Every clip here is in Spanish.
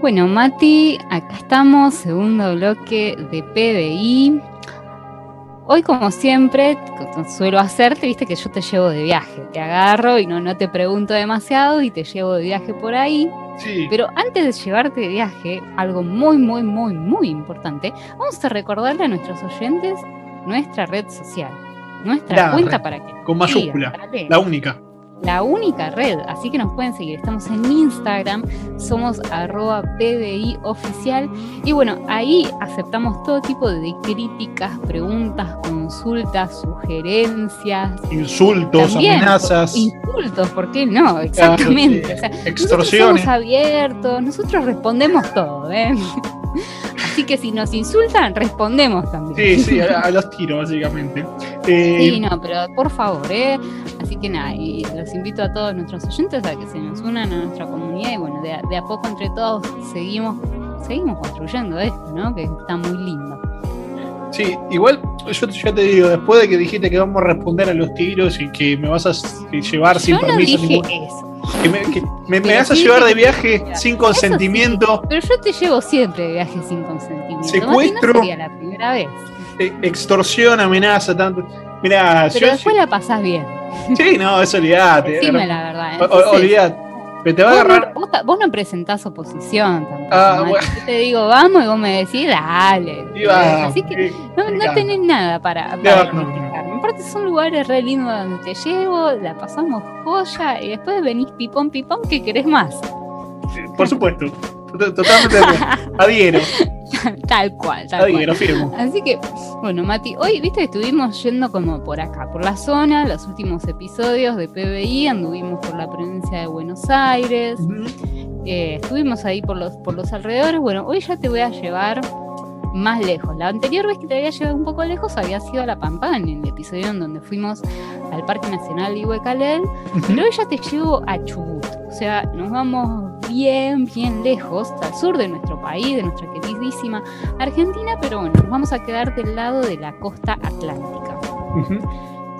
Bueno, Mati, acá estamos, segundo bloque de PBI. Hoy, como siempre, suelo hacerte, viste que yo te llevo de viaje, te agarro y no, no te pregunto demasiado y te llevo de viaje por ahí. Sí. Pero antes de llevarte de viaje, algo muy, muy, muy, muy importante, vamos a recordarle a nuestros oyentes nuestra red social, nuestra La cuenta red, para que con mayúscula. La única. La única red, así que nos pueden seguir. Estamos en Instagram, somos arroba PBI oficial y bueno, ahí aceptamos todo tipo de críticas, preguntas, consultas, sugerencias. Insultos, También, amenazas, Insultos, ¿por qué no? Exactamente. sí, o sea, nosotros extorsiones. somos abiertos, nosotros respondemos todo, ¿eh? Así que si nos insultan, respondemos también. Sí, sí, a, a los tiros, básicamente. Eh, Sí, no, pero por favor, ¿eh? Así que nada, y los invito a todos nuestros oyentes a que se nos unan a nuestra comunidad y bueno, de a, de a poco entre todos seguimos, seguimos construyendo esto, ¿no? Que está muy lindo. Sí, igual yo ya te digo, después de que dijiste que vamos a responder a los tiros y que me vas a llevar sin Yo no permiso dije ningún- eso, que me, que me- me Pero vas a llevar de viaje sin sí. consentimiento, pero yo te llevo siempre de viaje sin consentimiento. Secuestro. No sería la primera vez. eh, extorsión, amenaza, tanto. Mirá, Pero yo. después la pasás bien. Sí, no, eso olvidate. Decime la verdad. Entonces, o- olvidate. Te va a Vos agarrar. no, vos no presentás oposición tampoco. Ah, bueno. Yo te digo, vamos, y vos me decís, dale. Va, Así que eh, no, no tenés nada para, para No. Aparte son lugares re lindos donde te llevo, la pasamos joya y después venís pipón, pipón, que querés más. Por supuesto. Tot- Totalmente. Adhiero, tal cual, tal cual. firmo. Así que, bueno, Mati, hoy, viste, estuvimos yendo como por acá, por la zona, los últimos episodios de PBI, anduvimos por la provincia de Buenos Aires, eh, estuvimos ahí por los, por los alrededores. Bueno, hoy ya te voy a llevar más lejos. La anterior vez que te había llevado un poco lejos había sido a La Pampa, en el episodio en donde fuimos al Parque Nacional Ihuecalel, pero hoy ya te llevo a Chubut. O sea, nos vamos bien, bien lejos, al sur de nuestro país, de nuestra queridísima Argentina, pero bueno, nos vamos a quedar del lado de la costa atlántica.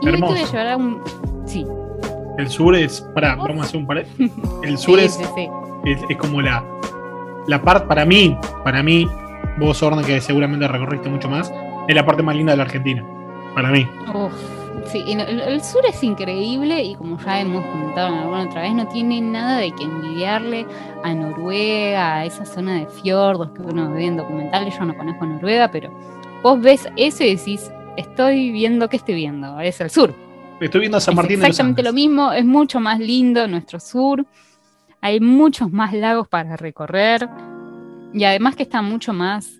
Y Hermoso. llevar a un... Sí, El sur es. Pará, vamos a hacer un par. El sur sí, es, sí, sí. es, es como la. La parte, para mí, para mí, vos, Orna, que seguramente recorriste mucho más, es la parte más linda de la Argentina. Para mí. Uf, sí, el, sur es increíble y como ya hemos comentado en alguna otra vez, no tiene nada de que envidiarle a Noruega, a esa zona de fiordos que uno ve en documentales. Yo no conozco Noruega, pero vos ves eso y decís, estoy viendo, ¿qué estoy viendo? Es el sur. Estoy viendo a San Es Martín de los exactamente lo mismo, es mucho más lindo nuestro sur. Hay muchos más lagos para recorrer y además que está mucho más,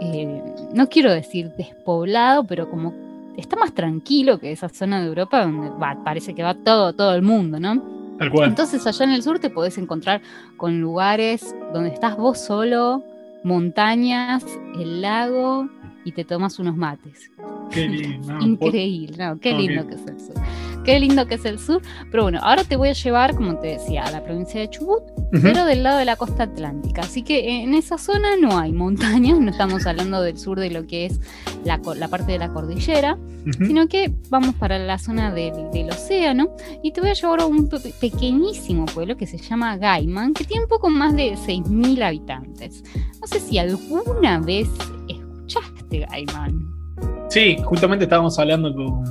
eh, no quiero decir despoblado, pero como está más tranquilo que esa zona de Europa donde va, parece que va todo, todo el mundo, ¿no? Tal cual. Entonces allá en el sur te podés encontrar con lugares donde estás vos solo, montañas, el lago y te tomas unos mates. Qué lindo. Increíble, ¿no? Qué lindo que es el sur. Qué lindo que es el sur. Pero bueno, ahora te voy a llevar, como te decía, a la provincia de Chubut, pero del lado de la costa atlántica. Así que en esa zona no hay montañas, no estamos hablando del sur de lo que es la, parte de la cordillera, sino que vamos para la zona del, del océano y te voy a llevar a un pe- pequeñísimo pueblo que se llama Gaiman, que tiene un poco más de 6.000 habitantes. No sé si alguna vez escuchaste Gaiman. Sí, justamente estábamos hablando con.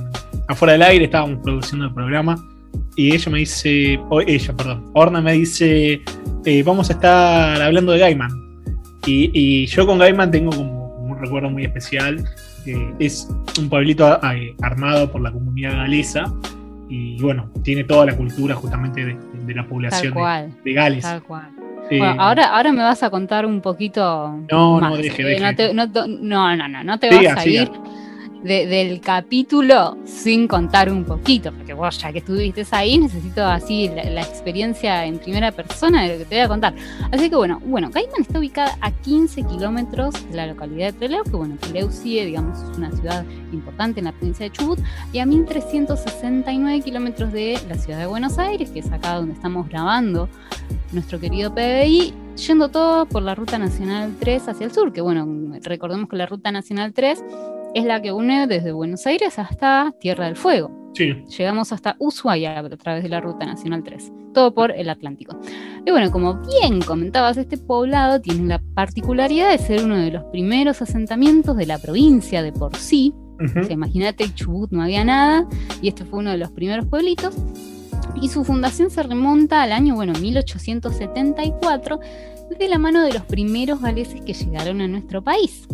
Afuera del aire, estábamos produciendo el programa. Y ella me dice. O ella, perdón. Orna me dice. eh, vamos a estar hablando de Gaiman. Y, y yo con Gaiman tengo como un recuerdo muy especial. eh, es un pueblito eh, armado por la comunidad galesa. Y bueno, tiene toda la cultura justamente de, de la población de, cual, de Gales. tal cual. Eh, Bueno, ahora, ahora me vas a contar un poquito No, no, deje, eh, deje. No, te- no no, no, no, no te Siga, vas a siga. ir de- del capítulo sin contar un poquito, porque vos ya que estuviste ahí, necesito así la, experiencia en primera persona de lo que te voy a contar. Así que bueno, bueno, Caiman está ubicada a 15 kilómetros de la localidad de Trelew, que bueno, Trelew sí, digamos, es una ciudad importante en la provincia de Chubut, y a 1369 kilómetros de la ciudad de Buenos Aires, que es acá donde estamos grabando nuestro querido PBI, yendo todo por la Ruta Nacional 3 hacia el sur, que bueno, recordemos que la Ruta Nacional 3 es la que une desde Buenos Aires hasta Tierra del Fuego. Sí. Llegamos hasta Ushuaia a través de la Ruta Nacional 3, todo por el Atlántico. Y bueno, como bien comentabas, este poblado tiene la particularidad de ser uno de los primeros asentamientos de la provincia de por sí. Ujú. O sea, imagínate, en Chubut no había nada y este fue uno de los primeros pueblitos. Y su fundación se remonta al año, bueno, 1874, de la mano de los primeros galeses que llegaron a nuestro país.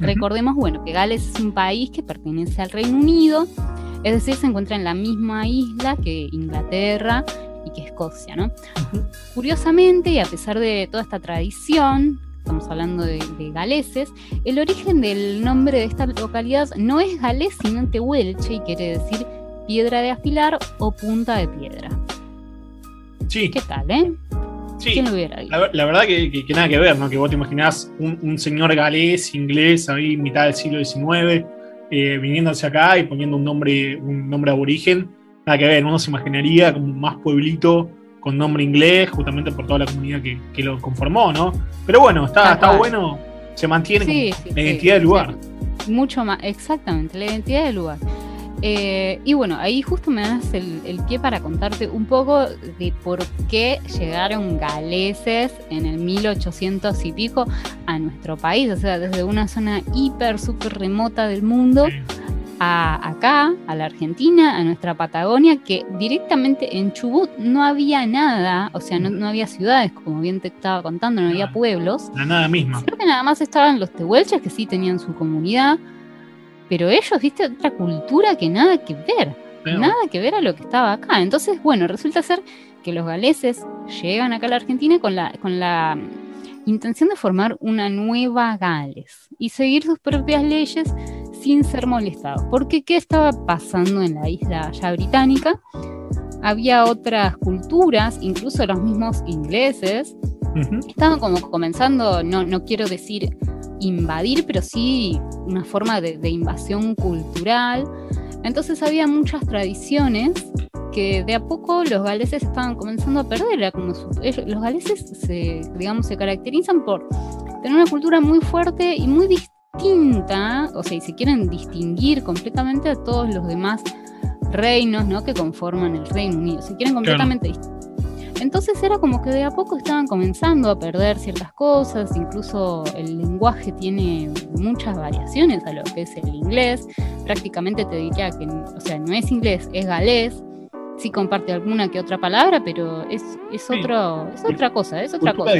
Recordemos, bueno, que Gales es un país que pertenece al Reino Unido, es decir, se encuentra en la misma isla que Inglaterra y que Escocia, ¿no? Curiosamente, y a pesar de toda esta tradición, estamos hablando de, de galeses, el origen del nombre de esta localidad no es galés, sino tehuelche, y quiere decir piedra de afilar o punta de piedra. Sí, ¿Qué tal, eh? Sí. ¿Quién lo hubiera dicho? La, ver- la verdad que, que- que nada que ver, ¿no? Que vos te imaginás un, un señor galés, inglés, ahí mitad del siglo XIX, eh, viniéndose acá y poniendo un nombre, un nombre aborigen. Nada que ver, uno se imaginaría como más pueblito con nombre inglés, justamente por toda la comunidad que, que lo conformó, ¿no? Pero bueno, está, está bueno, se mantiene Sí, como sí, la identidad del lugar. Mucho más, exactamente, la identidad del lugar. Eh, y bueno, ahí justo me das el, el pie para contarte un poco de por qué llegaron galeses en el 1800 y pico a nuestro país, o sea, desde una zona hiper, súper remota del mundo a acá, a la Argentina, a nuestra Patagonia, que directamente en Chubut no había nada, o sea, no, no había ciudades, como bien te estaba contando, no había pueblos. La nada misma. Creo que nada más estaban los tehuelches, que sí tenían su comunidad, pero ellos, viste, otra cultura que nada que ver, Pero- nada que ver a lo que estaba acá. Entonces, bueno, resulta ser que los galeses llegan acá a la Argentina con la, con la mm, intención de formar una nueva Gales y seguir sus propias leyes sin ser molestados. Porque, ¿qué estaba pasando en la isla ya británica? Había otras culturas, incluso los mismos ingleses, estaban como comenzando, no, no quiero decir invadir, pero sí una forma de, de invasión cultural. Entonces había muchas tradiciones que de a poco los galeses estaban comenzando a perder. Era como su- ellos- los galeses se, digamos, se caracterizan por tener una cultura muy fuerte y muy distinta, o sea, y se quieren distinguir completamente a todos los demás reinos ¿no? que conforman el Reino Unido. Se quieren completamente distinguir. Entonces era como que de a poco estaban comenzando a perder ciertas cosas, incluso el lenguaje tiene muchas variaciones a lo que es el inglés. Prácticamente te diría que, o sea, no es inglés, es galés. Sí comparte alguna que otra palabra, pero es, es, Sí. otro, es otra cosa, es otra Culturas cosa.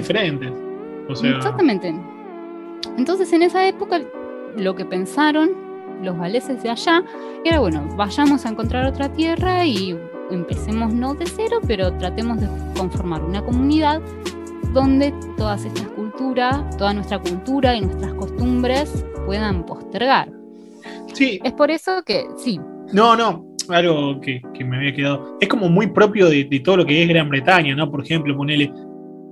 O sea, Exactamente. Entonces en esa época lo que pensaron los galeses de allá era, bueno, vayamos a encontrar otra tierra y empecemos no de cero, pero tratemos de conformar una comunidad donde todas estas culturas, toda nuestra cultura y nuestras costumbres puedan postergar. sí, Es por eso que, sí, No, no, algo que, que me había quedado. Es como muy propio de, de todo lo que es Gran Bretaña, ¿no? Por ejemplo, ponele,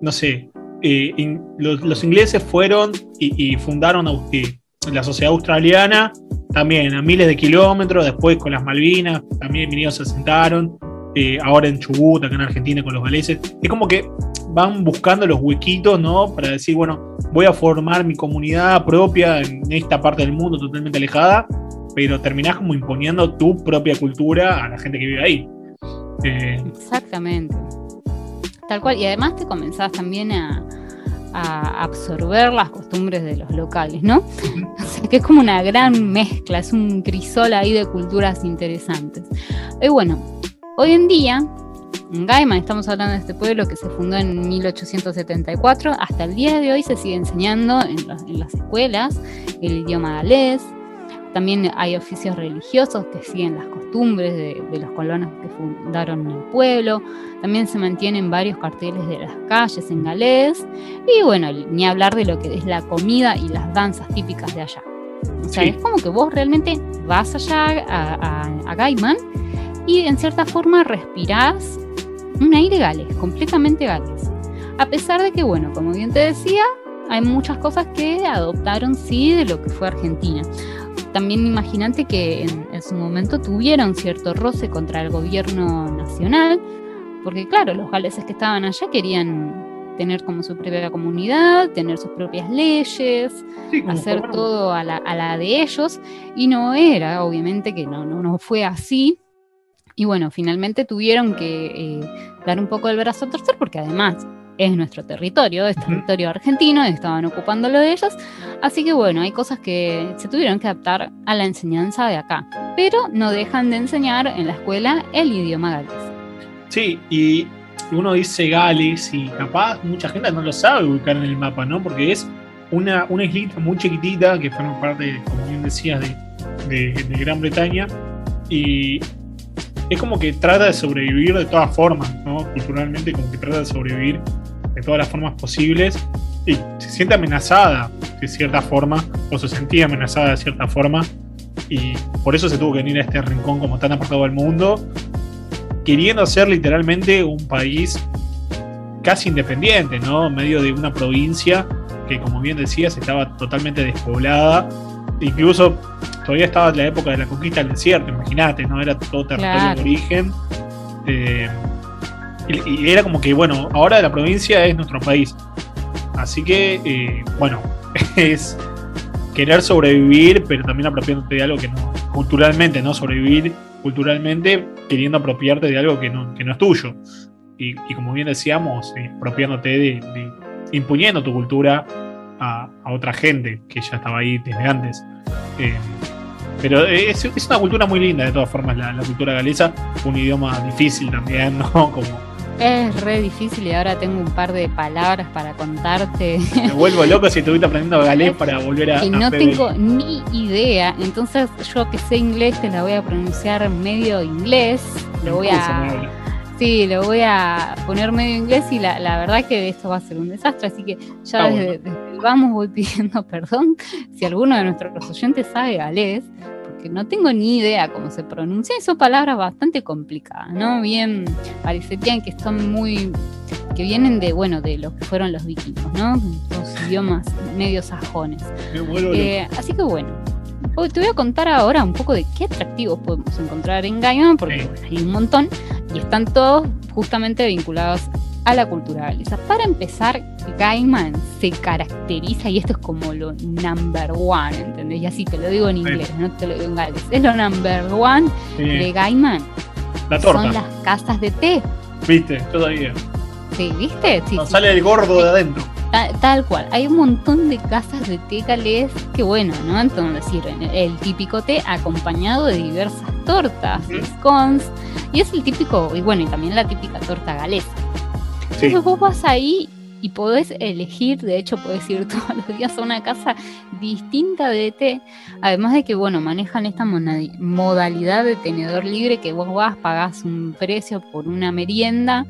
no sé, eh, in- los, los ingleses fueron y, y fundaron eh, la sociedad australiana también a miles de kilómetros, después con las Malvinas, también vinieron, se asentaron, eh, ahora en Chubut, acá en Argentina con los galeses. Es como que van buscando los huequitos, ¿no? Para decir, bueno, voy a formar mi comunidad propia en esta parte del mundo totalmente alejada pero terminás como imponiendo tu propia cultura a la gente que vive ahí. Eh, Exactamente. Tal cual. Y además te comenzás también a, a absorber las costumbres de los locales, ¿no? O sea que es como una gran mezcla, es un crisol ahí de culturas interesantes. Y bueno, hoy en día, en Gaiman, estamos hablando de este pueblo que se fundó en 1874, hasta el día de hoy se sigue enseñando en, en las escuelas el idioma galés. También hay oficios religiosos que siguen las costumbres de, de los colonos que fundaron el pueblo. También se mantienen varios carteles de las calles en galés. Y bueno, ni hablar de lo que es la comida y las danzas típicas de allá. O sea, Sí. es como que vos realmente vas allá a, a, a Gaiman y en cierta forma respirás un aire galés, completamente galés. A pesar de que, bueno, como bien te decía, hay muchas cosas que adoptaron sí de lo que fue Argentina. También imagínate que en, en su momento tuvieron cierto roce contra el gobierno nacional, porque claro, los galeses que estaban allá querían tener como su propia comunidad, tener sus propias leyes, sí, hacer todo a la, a la de ellos, y no era, obviamente que no, no, no fue así. Y bueno, finalmente tuvieron que eh, dar un poco el brazo a torcer porque además es nuestro territorio, es territorio argentino, estaban ocupándolo de ellos. Así que bueno, hay cosas que se tuvieron que adaptar a la enseñanza de acá, pero no dejan de enseñar en la escuela el idioma galés. Sí, y uno dice Gales y capaz mucha gente no lo sabe ubicar en el mapa, ¿no? Porque es una, una islita muy chiquitita que forma parte, como bien decías, de, de Gran Bretaña y es como que trata de sobrevivir de todas formas, ¿no? Culturalmente, como que trata de sobrevivir de todas las formas posibles y se siente amenazada de cierta forma, o se sentía amenazada de cierta forma, y por eso se tuvo que venir a este rincón como tan apartado del mundo, queriendo ser literalmente un país casi independiente, ¿no? En medio de una provincia que, como bien decías, estaba totalmente despoblada, incluso todavía estaba en la época de la conquista del desierto, imagínate, ¿no? Era todo territorio de origen. Eh, y, era como que, bueno, ahora la provincia es nuestro país. Así que, eh, bueno, es querer sobrevivir, pero también apropiándote de algo que no, culturalmente, ¿no? Sobrevivir culturalmente queriendo apropiarte de algo que no, que no es tuyo. Y, como bien decíamos, eh, apropiándote de, imponiendo tu cultura a, otra gente que ya estaba ahí desde antes. Eh, pero es, es, una cultura muy linda, de todas formas, la, la cultura galesa, un idioma difícil también, ¿no? Como, es re difícil y ahora tengo un par de palabras para contarte. Me vuelvo loco si estuviste aprendiendo galés para volver a. Y no tengo ni idea. Entonces, yo que sé inglés te la voy a pronunciar medio inglés. Lo voy a. Sí, lo voy a poner medio inglés y la, la verdad que esto va a ser un desastre. Así que ya desde, desde el vamos voy pidiendo perdón si alguno de nuestros oyentes sabe galés que no tengo ni idea cómo se pronuncia, y son palabras bastante complicadas, ¿no? Bien, parecerían que están muy, que vienen de, bueno, de lo que fueron los vikingos, ¿no? Los idiomas medio sajones. Eh, así que bueno, te voy a contar ahora un poco de qué atractivos podemos encontrar en Gaiman, porque hay un montón y están todos justamente vinculados a la cultura galesa. Para empezar, Gaiman se caracteriza, y esto es como lo number one, ¿entendés? Y así te lo digo en inglés, no te lo digo en galés. Es lo number one de Gaiman. La torta. Son las casas de té. Viste, todavía. Sí, ¿viste? Sí, sale el gordo de adentro. Tal, cual. Hay un montón de casas de té galés que, bueno, ¿no? Entonces sirven el típico té acompañado de diversas tortas, scones, y es el típico, y bueno, y también la típica torta galesa. Entonces vos vas ahí y podés elegir, de hecho podés ir todos los días a una casa distinta de té, además de que, bueno, manejan esta modalidad de tenedor libre que vos vas, pagás un precio por una merienda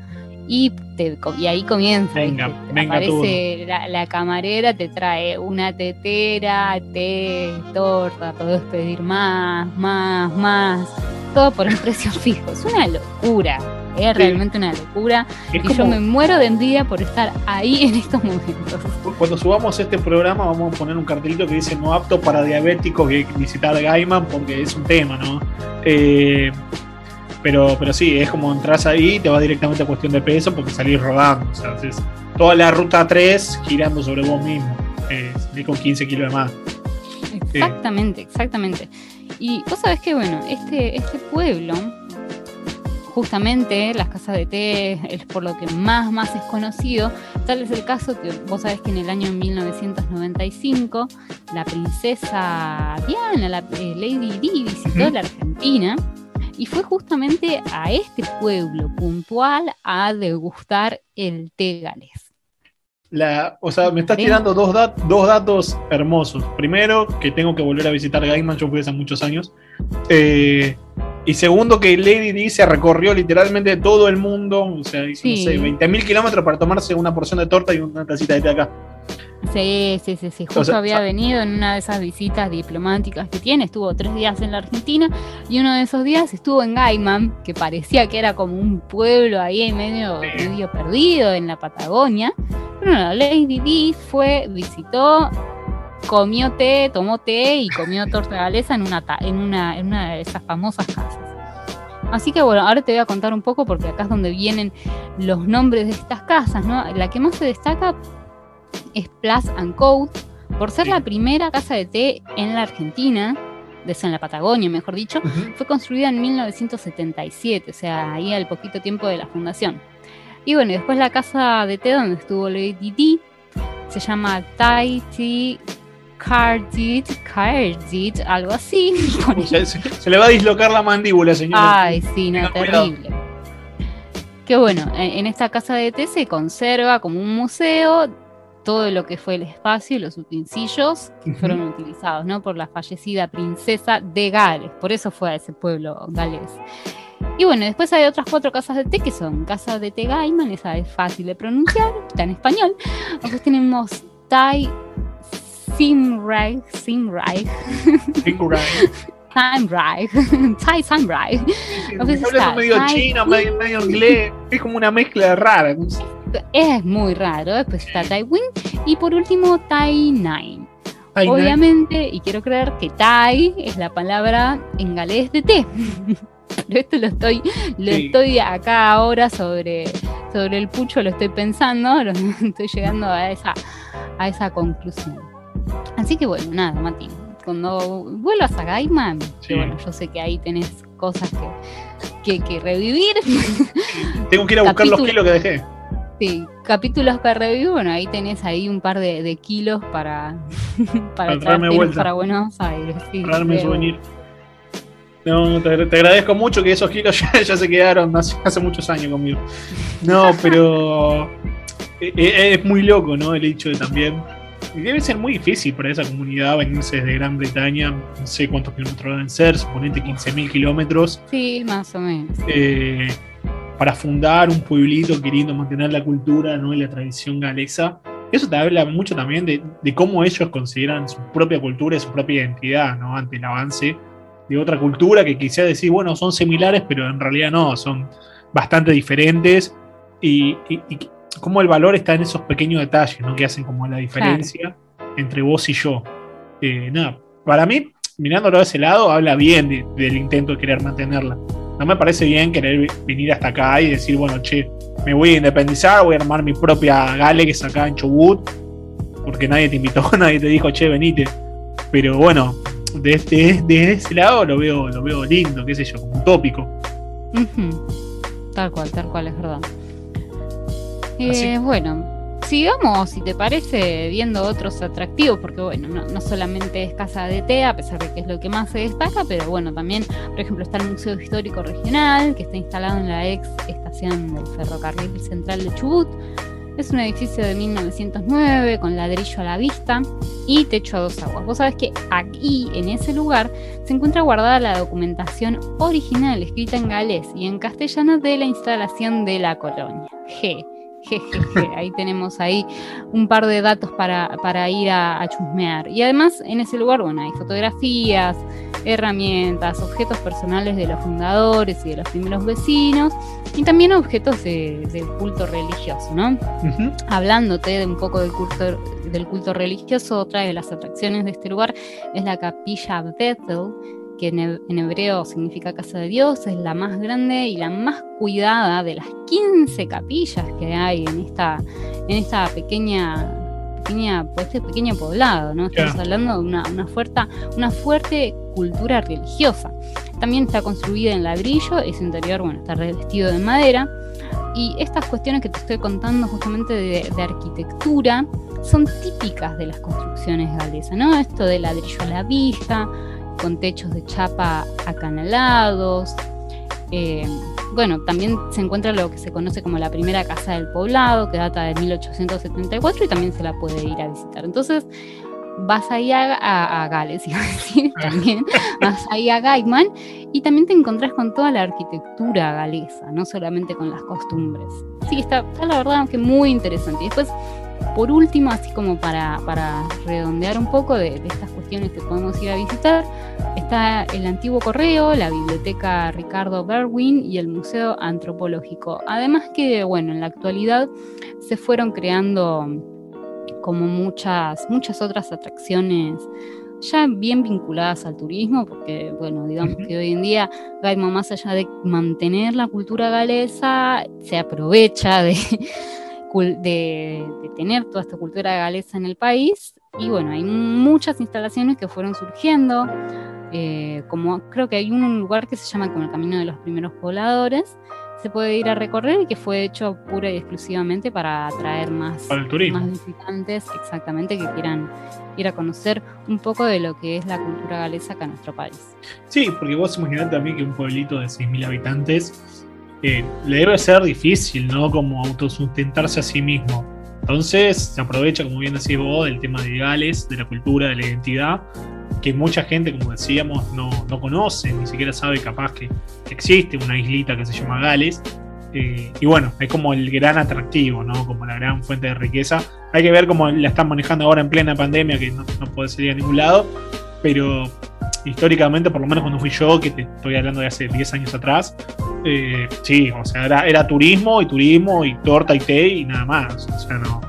y, te, y ahí comienza. Venga, aparece la, camarera, te trae una tetera, té, torta, podés pedir más, más, más, todo por un precio fijo. Es una locura. Es realmente una locura. y yo me muero de envidia por estar ahí en estos momentos. Cuando subamos este programa vamos a poner un cartelito que dice no apto para diabéticos que visitar Gaiman porque es un tema, ¿no? Eh, pero, pero sí, es como entras ahí y te vas directamente a cuestión de peso porque salís rodando. O sea, toda la ruta 3 girando sobre vos mismo. Eh, con 15 kilos de más. Exactamente, exactamente. Y vos sabés que, bueno, este, este pueblo justamente las casas de té es por lo que más, más es conocido. Tal es el caso que vos sabés que en el año 1995 la princesa Diana, la eh, Lady Di, visitó la Argentina y fue justamente a este pueblo puntual a degustar el té galés. La, o sea, me estás tirando dos, dos datos hermosos. Primero, que tengo que volver a visitar Gaiman, yo fui hace muchos años. Eh, y segundo, que Lady D se recorrió literalmente todo el mundo, o sea, hizo, no sé, 20.000 kilómetros para tomarse una porción de torta y una tacita de té acá. Sí, sí, sí, sí. Justo había venido en una de esas visitas diplomáticas que tiene, estuvo tres días en la Argentina y uno de esos días estuvo en Gaiman, que parecía que era como un pueblo ahí medio, medio perdido en la Patagonia. Pero no, Lady D fue, visitó, comió té, tomó té y comió torta galesa en una, en una, en una de esas famosas casas. Así que bueno, ahora te voy a contar un poco porque acá es donde vienen los nombres de estas casas, ¿no? La que más se destaca es Plus and Code, por ser la primera casa de té en la Argentina en la Patagonia, mejor dicho, fue construida en 1977, o sea, ahí al poquito tiempo de la fundación. Y bueno, después la casa de té donde estuvo Lady Di se llama Cardit, Cardit, algo así. Se, le va a dislocar la mandíbula, señora. Ay, sí, no, terrible. Que bueno, en esta casa de té se conserva como un museo todo lo que fue el espacio y los utensilios que fueron utilizados ¿no? por la fallecida princesa de Gales. Por eso fue a ese pueblo galés. Y bueno, después hay otras cuatro casas de té que son Casa de Té Gaiman, esa es fácil de pronunciar, está en español. Después tenemos Tai Simreich. Simreich. Sunrise, Thai Sunrise. Habla medio chino, medio, medio, inglés, es como una mezcla rara. Es muy raro. Después está Taiwan y por último Tai Nine. Obviamente, y quiero creer que Tai es la palabra en galés de té. Pero esto lo estoy, lo estoy acá ahora sobre, sobre el pucho, lo estoy pensando, estoy llegando a esa, a esa conclusión. Así que bueno, nada, Mati, cuando vuelvas a Gaiman, bueno, yo sé que ahí tenés cosas que, que, revivir. Tengo que ir a buscar los kilos que dejé. Sí, capítulos para revivir, bueno, ahí tenés ahí un par de, kilos para, para, traerme vuelta. para Buenos Aires. Sí, para darme souvenir. No, te, agradezco mucho que esos kilos ya, se quedaron hace, hace, muchos años conmigo. No, pero eh, eh, es muy loco, ¿no? El hecho de también debe ser muy difícil para esa comunidad venirse desde Gran Bretaña, no sé cuántos kilómetros deben ser, suponete 15.000 kilómetros. Sí, más o menos. Eh, para fundar un pueblito queriendo mantener la cultura ¿no? y la tradición galesa. Eso te habla mucho también de, cómo ellos consideran su propia cultura y su propia identidad ¿no? ante el avance de otra cultura que quisiera decir, bueno, son similares, pero en realidad no, son bastante diferentes. Y, cómo el valor está en esos pequeños detalles, ¿no? Que hacen como la diferencia entre vos y yo. Eh, nada, para mí, mirándolo de ese lado, habla bien del intento de querer mantenerla. No me parece bien querer venir hasta acá y decir, bueno, che, me voy a independizar, voy a armar mi propia gale que es acá en Chubut, porque nadie te invitó, nadie te dijo, che, venite. Pero bueno, desde, de ese lado lo veo, lo veo lindo, qué sé yo, como utópico. Tal cual, tal cual, es verdad. Eh, bueno, sigamos, si te parece, viendo otros atractivos, porque bueno, no, solamente es Casa de Té, a pesar de que es lo que más se destaca, pero bueno, también, por ejemplo, está el Museo Histórico Regional, que está instalado en la ex estación del ferrocarril central de Chubut. Es un edificio de 1909 con ladrillo a la vista y techo a dos aguas. Vos sabés que aquí, en ese lugar, se encuentra guardada la documentación original escrita en galés y en castellano de la instalación de la colonia. G. Jejeje, ahí tenemos ahí un par de datos para, ir a, chusmear. Y además en ese lugar, bueno, hay fotografías, herramientas, objetos personales de los fundadores y de los primeros vecinos, y también objetos del culto religioso, ¿no? Hablándote de un poco del culto, del culto religioso, otra de las atracciones de este lugar es la capilla Bethel, que en, hebreo significa casa de Dios, es la más grande y la más cuidada de las 15 capillas que hay en esta, en esta pequeña, pequeña pues, este pequeño poblado, ¿no? Estamos hablando de una, una, fuerte, una fuerte cultura religiosa. También está construida en ladrillo y su interior, bueno, está revestido de madera. Y estas cuestiones que te estoy contando justamente de, de arquitectura son típicas de las construcciones galesas, ¿no? Esto de ladrillo a la vista, con techos de chapa acanalados. Eh, bueno, también se encuentra lo que se conoce como la primera casa del poblado, que data de 1874 y también se la puede ir a visitar. Entonces, vas ahí a, a, Gales, iba a decir, ah. también, vas ahí a Gaiman y también te encontrás con toda la arquitectura galesa, no solamente con las costumbres. Sí, está, está la verdad que muy interesante. Y después por último, así como para, redondear un poco de, estas cuestiones que podemos ir a visitar, está el antiguo correo, la biblioteca Ricardo Berwin y el Museo Antropológico. Además que, bueno, en la actualidad se fueron creando como muchas, muchas otras atracciones ya bien vinculadas al turismo, porque bueno, digamos que hoy en día Gaimo, más allá de mantener la cultura galesa, se aprovecha de, de, tener toda esta cultura galesa en el país. Y bueno, hay muchas instalaciones que fueron surgiendo, eh, como creo que hay un lugar que se llama como el Camino de los Primeros Pobladores, se puede ir a recorrer y que fue hecho pura y exclusivamente para atraer más, más visitantes, exactamente, que quieran ir a conocer un poco de lo que es la cultura galesa acá en nuestro país. Sí, porque vos imaginate también que un pueblito de 6.000 habitantes le debe ser difícil, ¿no? Como autosustentarse a sí mismo. Entonces se aprovecha, como bien decís vos, del tema de Gales, de la cultura, de la identidad, que mucha gente, como decíamos, no, no conoce, ni siquiera sabe capaz que existe una islita que se llama Gales. Eh, y bueno, es como el gran atractivo, ¿no? Como la gran fuente de riqueza. Hay que ver cómo la están manejando ahora en plena pandemia, que no, no puede salir a ningún lado. Pero históricamente, por lo menos cuando fui yo, que te estoy hablando de hace 10 años atrás, eh, sí, o sea, era, era, turismo y turismo y torta y té y nada más. O sea, no,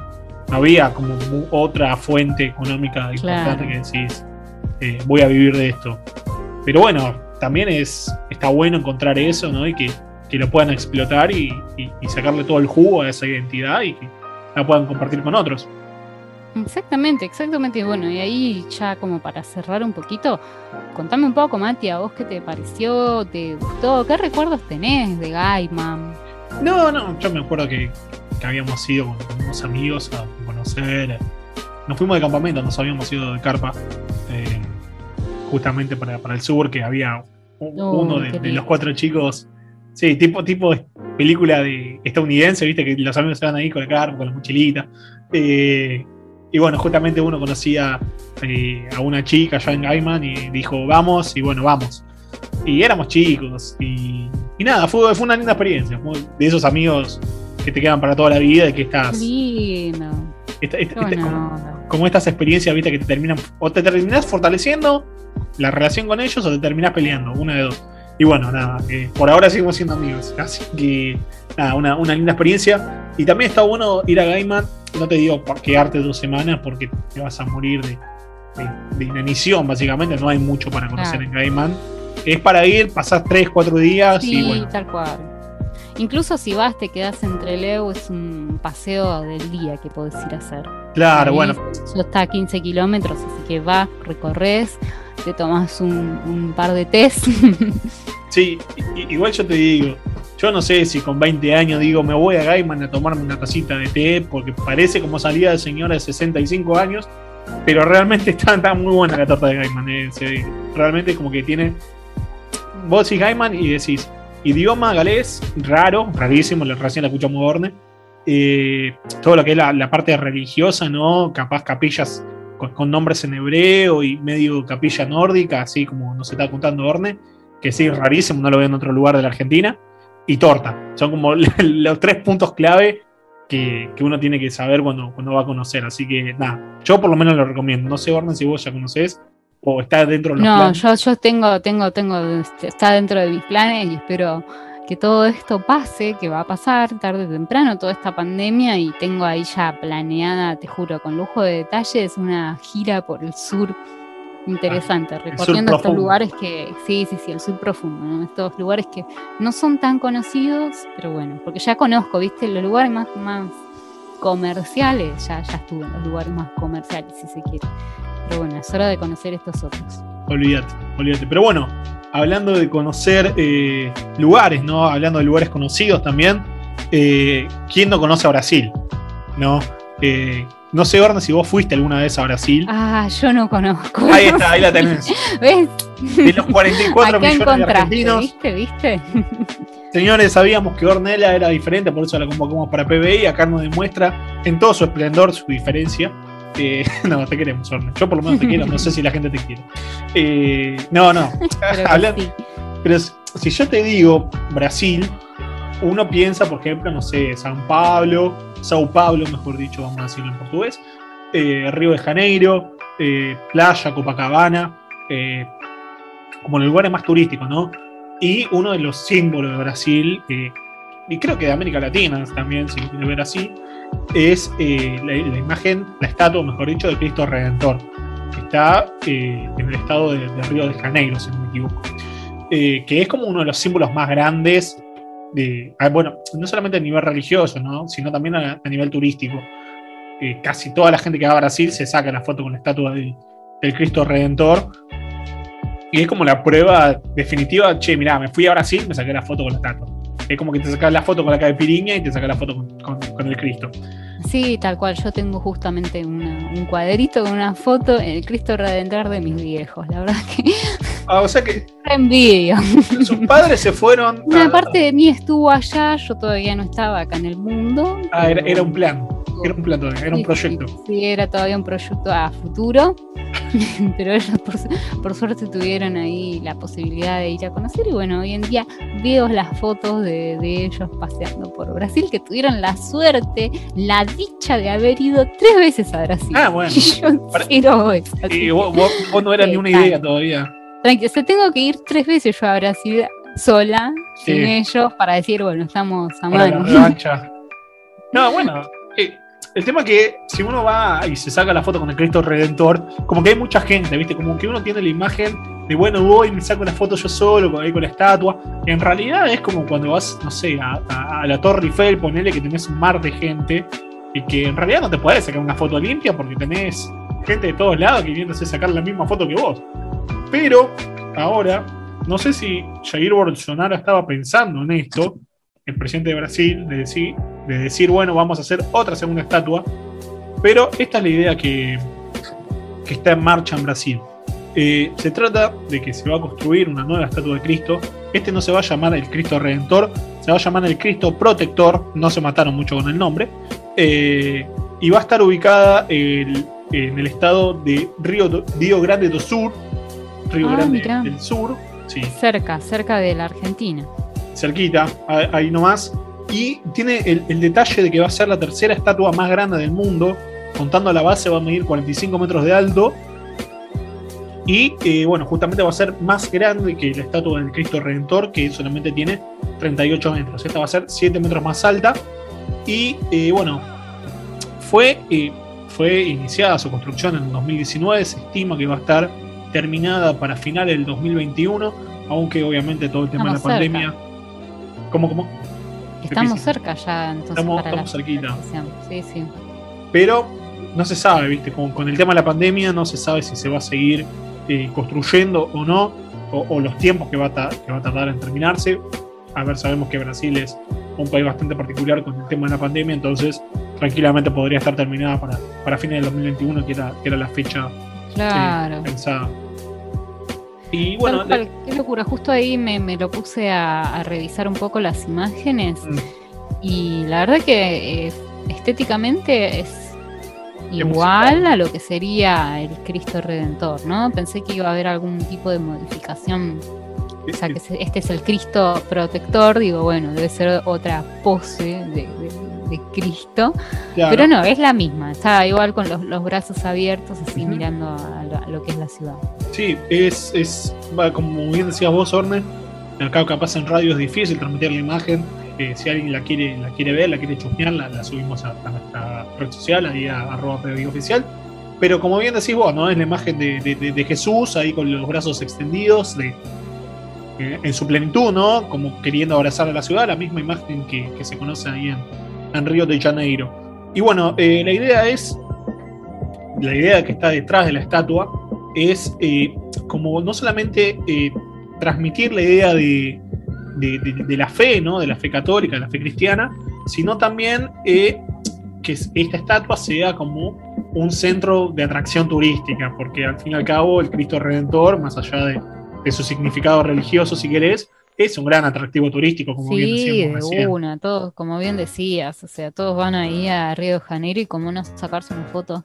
no había como otra fuente económica importante que decís, eh, voy a vivir de esto. Pero bueno, también es, está bueno encontrar eso, ¿no? Y que, que lo puedan explotar y, y, sacarle todo el jugo a esa identidad y que la puedan compartir con otros. Exactamente, exactamente. Bueno, y ahí ya como para cerrar un poquito, contame un poco, Mati, a vos qué te pareció, te gustó, qué recuerdos tenés de Gaiman. No, no, yo me acuerdo que, habíamos ido con, unos amigos a conocer. Nos fuimos de campamento, nos habíamos ido de carpa, eh, justamente para, el sur, que había oh, uno de, los cuatro chicos. Sí, tipo, tipo película de estadounidense, viste, que los amigos estaban ahí con la carpa, con la mochilita. Eh, y bueno, justamente uno conocía eh, a una chica allá en Gaiman y dijo, vamos, y bueno, vamos. Y éramos chicos, y, nada, fue, fue una linda experiencia. de esos amigos que te quedan para toda la vida y que estás. Lindo. como, estas experiencias, viste, que te terminan. O te terminas fortaleciendo la relación con ellos o te terminas peleando, una de dos. Y bueno, nada, por ahora seguimos siendo amigos. Así que, nada, una, una linda experiencia. Y también está bueno ir a Gaiman no te digo quedarte dos semanas porque te vas a morir de, de, inanición, básicamente. No hay mucho para conocer en Gaiman. Es para ir, pasás tres, cuatro días sí, y bueno. tal cual. Incluso si vas, te quedas entre Leo, es un paseo del día que podés ir a hacer. Claro, bueno. Eso está a 15 kilómetros, así que vas, recorres, te tomas un, un par de test. sí, igual yo te digo, yo no sé si con 20 años digo, me voy a Gaiman a tomarme una tacita de té, porque parece como salida de señora de 65 años, pero realmente está, muy buena la torta de Gaiman. Eh, realmente como que tiene. Vos decís Gaiman y decís, idioma galés, raro, rarísimo, recién la escuchamos Borne. Eh, todo lo que es la, parte religiosa, ¿no? Capaz capillas con, nombres en hebreo y medio capilla nórdica, así como nos está contando Orne, que sí, rarísimo, no lo veo en otro lugar de la Argentina y torta. Son como los tres puntos clave que, uno tiene que saber cuando, cuando va a conocer. Así que nada, yo por lo menos lo recomiendo. No sé, Orden, si vos ya conocés o está dentro de los no, yo, yo tengo, tengo, tengo, este, está dentro de mis planes y espero que todo esto pase, que va a pasar tarde o temprano, toda esta pandemia, y tengo ahí ya planeada, te juro, con lujo de detalles, una gira por el sur interesante, recorriendo estos lugares que, sí, sí, sí, el sur profundo, estos lugares que no son tan conocidos, pero bueno, porque ya conozco, viste, los lugares más, más comerciales, ya, ya estuve en los lugares más comerciales, si se quiere. Pero bueno, es hora de conocer estos otros. Olvídate, olvídate. Pero bueno, hablando de conocer eh, lugares, ¿no? Hablando de lugares conocidos también, eh, ¿quién no conoce a Brasil? ¿No? Eh, no sé, Orne, si vos fuiste alguna vez a Brasil. Ah, yo no conozco. Ahí está, ahí la tenés. ¿Ves? De los 44 millones de argentinos. ¿Viste? ¿Viste? Señores, sabíamos que Ornella era diferente, por eso la convocamos para PBI. Acá nos demuestra en todo su esplendor su diferencia. Eh, no, te queremos, Orne. Yo por lo menos te quiero, no sé si la gente te quiere. Eh, no, no. pero, pero si yo te digo Brasil, uno piensa, por ejemplo, no sé, San Pablo, Sao Paulo, mejor dicho, vamos a decirlo en portugués, eh, Río de Janeiro, eh, Playa, Copacabana, eh, como los lugares más turísticos, ¿no? Y uno de los símbolos de Brasil, y creo que de América Latina también, si quiere ver así, es la, imagen, la estatua, mejor dicho, de Cristo Redentor, que está en el estado de, Río de Janeiro, si no me equivoco. que es como uno de los símbolos más grandes ah, bueno, no solamente a nivel religioso, ¿no? sino también a, nivel turístico. Eh, casi toda la gente que va a Brasil se saca la foto con la estatua del Cristo Redentor. Y es como la prueba definitiva, che, mirá, me fui a Brasil, me saqué la foto con la estatua. Es como que te sacas la foto con la Piriña y te sacas la foto con el Cristo. Sí, tal cual. Yo tengo justamente un cuadrito con una foto en el Cristo Redentor de mis viejos. La verdad que. Ah, o sea que. Envidio. Sus padres se fueron. Una parte de mí estuvo allá, yo todavía no estaba acá en el mundo. Ah, era, un plan. Era un plan todavía, era un proyecto. Sí, era todavía un proyecto a futuro. Pero ellos, por, suerte, tuvieron ahí la posibilidad de ir a conocer. Y bueno, hoy en día veo las fotos de, de ellos paseando por Brasil, que tuvieron la suerte, la dicha de haber ido tres veces a Brasil. Ah, bueno. Y yo Y vos, no eras ni una idea todavía. Tranquilo, o tengo que ir tres veces yo a Brasil sola, sin ellos, para decir, bueno, estamos a mano. No, bueno, eh, el tema es que si uno va y se saca la foto con el Cristo Redentor, como que hay mucha gente, ¿viste? Como que uno tiene la imagen de, bueno, voy y me saco la foto yo solo, ahí con la estatua. En realidad es como cuando vas, no sé, a, a la Torre Eiffel, ponele que tenés un mar de gente y que en realidad no te podés sacar una foto limpia porque tenés gente de todos lados queriéndose sacar la misma foto que vos. Pero ahora, no sé si Jair Bolsonaro estaba pensando en esto, el presidente de Brasil, de decir, de decir bueno, vamos a hacer otra segunda estatua, pero esta es la idea que, que está en marcha en Brasil. Eh, se trata de que se va a construir una nueva estatua de Cristo. Este no se va a llamar el Cristo Redentor, se va a llamar el Cristo Protector. No se mataron mucho con el nombre. Eh, y va a estar ubicada en el estado de Río, Río Grande do Sur, Río ah, Grande del Sur. Sí. Cerca, cerca de la Argentina. Cerquita, ahí nomás. Y tiene el, detalle de que va a ser la tercera estatua más grande del mundo. Contando la base, va a medir 45 metros de alto. Y eh, bueno, justamente va a ser más grande que la estatua del Cristo Redentor, que solamente tiene 38 metros. Esta va a ser 7 metros más alta. Y eh, bueno, fue, eh, fue iniciada su construcción en 2019, se estima que va a estar terminada para final del 2021, aunque obviamente todo el tema de la pandemia... ¿Cómo, cómo? Estamos cerca ya, entonces. Estamos, estamos cerquita. Sí, sí. Pero no se sabe, ¿viste? Con, con, el tema de la pandemia no se sabe si se va a seguir eh, construyendo o no, o, los tiempos que va, a que va a tardar en terminarse. A ver, sabemos que Brasil es un país bastante particular con el tema de la pandemia, entonces tranquilamente podría estar terminada para, para fines del 2021, que era, que era la fecha eh, pensada. Y bueno, qué locura, justo ahí me, lo puse a, revisar un poco las imágenes mm. y la verdad que eh, estéticamente es igual a lo que sería el Cristo Redentor, ¿no? Pensé que iba a haber algún tipo de modificación o sea, que este es el Cristo protector, digo, bueno, debe ser otra pose de, Cristo. Pero no, es la misma. Está igual con los, brazos abiertos, así mirando a lo, que es la ciudad. Sí, es, es como bien decías vos, Orne, acá capaz en radio es difícil transmitir la imagen. Eh, si alguien la quiere, la quiere ver, la quiere chusmear, la, subimos a, nuestra red social, ahí a arroba oficial. Pero como bien decís vos, ¿no? Es la imagen de, de Jesús ahí con los brazos extendidos, de, en su plenitud, ¿no? Como queriendo abrazar a la ciudad, la misma imagen que, se conoce ahí en, Río de Janeiro. Y bueno, eh, la idea es, la idea que está detrás de la estatua es eh, como no solamente eh, transmitir la idea de, la fe, ¿no? De la fe católica, de la fe cristiana, sino también que esta estatua sea como un centro de atracción turística, porque al fin y al cabo el Cristo Redentor, más allá de, de su significado religioso, si querés, es un gran atractivo turístico, como bien decíamos. Sí, de una, todos, como bien decías, o sea, todos van ahí a Río de Janeiro y como no sacarse una foto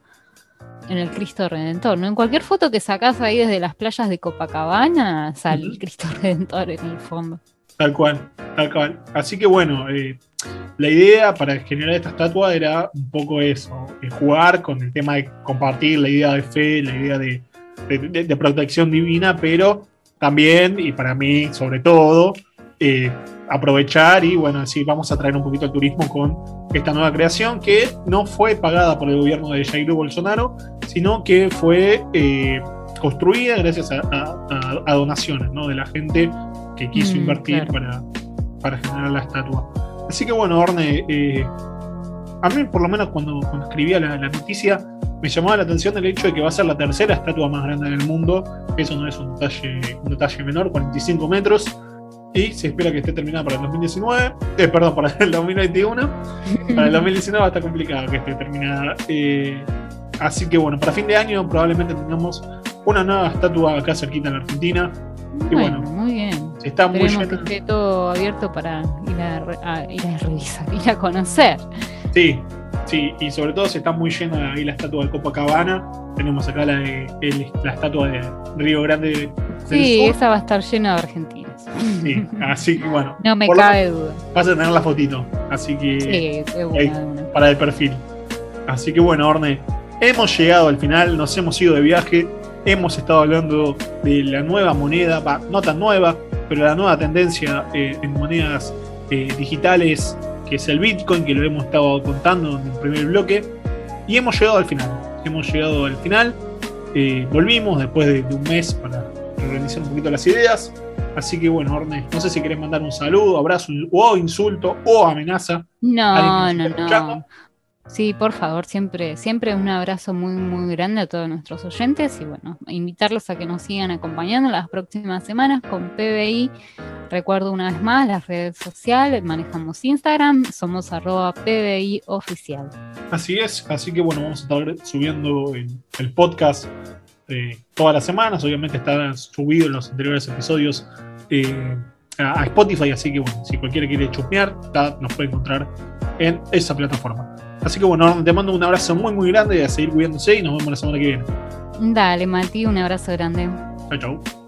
en el Cristo Redentor, ¿no? En cualquier foto que sacás ahí desde las playas de Copacabana, sale el Cristo Redentor en el fondo. Tal cual, tal cual. Así que bueno, eh, la idea para generar esta estatua era un poco eso, jugar con el tema de compartir la idea de fe, la idea de, de protección divina, pero también, y para mí sobre todo, eh, aprovechar y bueno, así vamos a traer un poquito el turismo con esta nueva creación que no fue pagada por el gobierno de Jair Bolsonaro, sino que fue eh, construida gracias a, donaciones ¿no? de la gente que quiso mm, invertir para, para generar la estatua. Así que bueno, Orne, eh, a mí por lo menos cuando, cuando escribía la, la, noticia me llamaba la atención el hecho de que va a ser la tercera estatua más grande del mundo. Eso no es un detalle, un detalle menor, 45 metros. Y se espera que esté terminada para el 2019. Eh, perdón, para el 2021. para el 2019 va a estar complicado que esté terminada. Eh, así que bueno, para fin de año probablemente tengamos una nueva estatua acá cerquita en la Argentina. Y bueno, muy bien. Está muy lleno. que esté todo abierto para ir a, ir a revisar, ir a conocer. Sí, sí, y sobre todo se está muy llena ahí la estatua de Copacabana. Tenemos acá la, de, la estatua de Río Grande. Del sí, esa va a estar llena de argentinos. Sí, así que bueno. No me cabe duda. Vas a tener la fotito, así que. Sí, buena, Para el perfil. Así que bueno, Orne, hemos llegado al final, nos hemos ido de viaje hemos estado hablando de la nueva moneda, no tan nueva, pero la nueva tendencia eh, en monedas eh, digitales, que es el Bitcoin, que lo hemos estado contando en el primer bloque, y hemos llegado al final. Hemos llegado al final, eh, volvimos después de, un mes para reorganizar un poquito las ideas. Así que bueno, Orne, no sé si querés mandar un saludo, abrazo o insulto o amenaza. No, no, no. Sí, por favor, siempre, siempre un abrazo muy, muy grande a todos nuestros oyentes y bueno, invitarlos a que nos sigan acompañando las próximas semanas con PBI. Recuerdo una vez más las redes sociales, manejamos Instagram, somos arroba PBI. Así es, así que bueno, vamos a estar subiendo el, podcast eh, todas las semanas, obviamente están subidos los anteriores episodios. Eh, a Spotify, así que bueno, si cualquiera quiere chusmear, nos puede encontrar en esa plataforma. Así que bueno, te mando un abrazo muy muy grande, a seguir cuidándose y nos vemos la semana que viene. Dale, Mati, un abrazo grande. Chau, chau.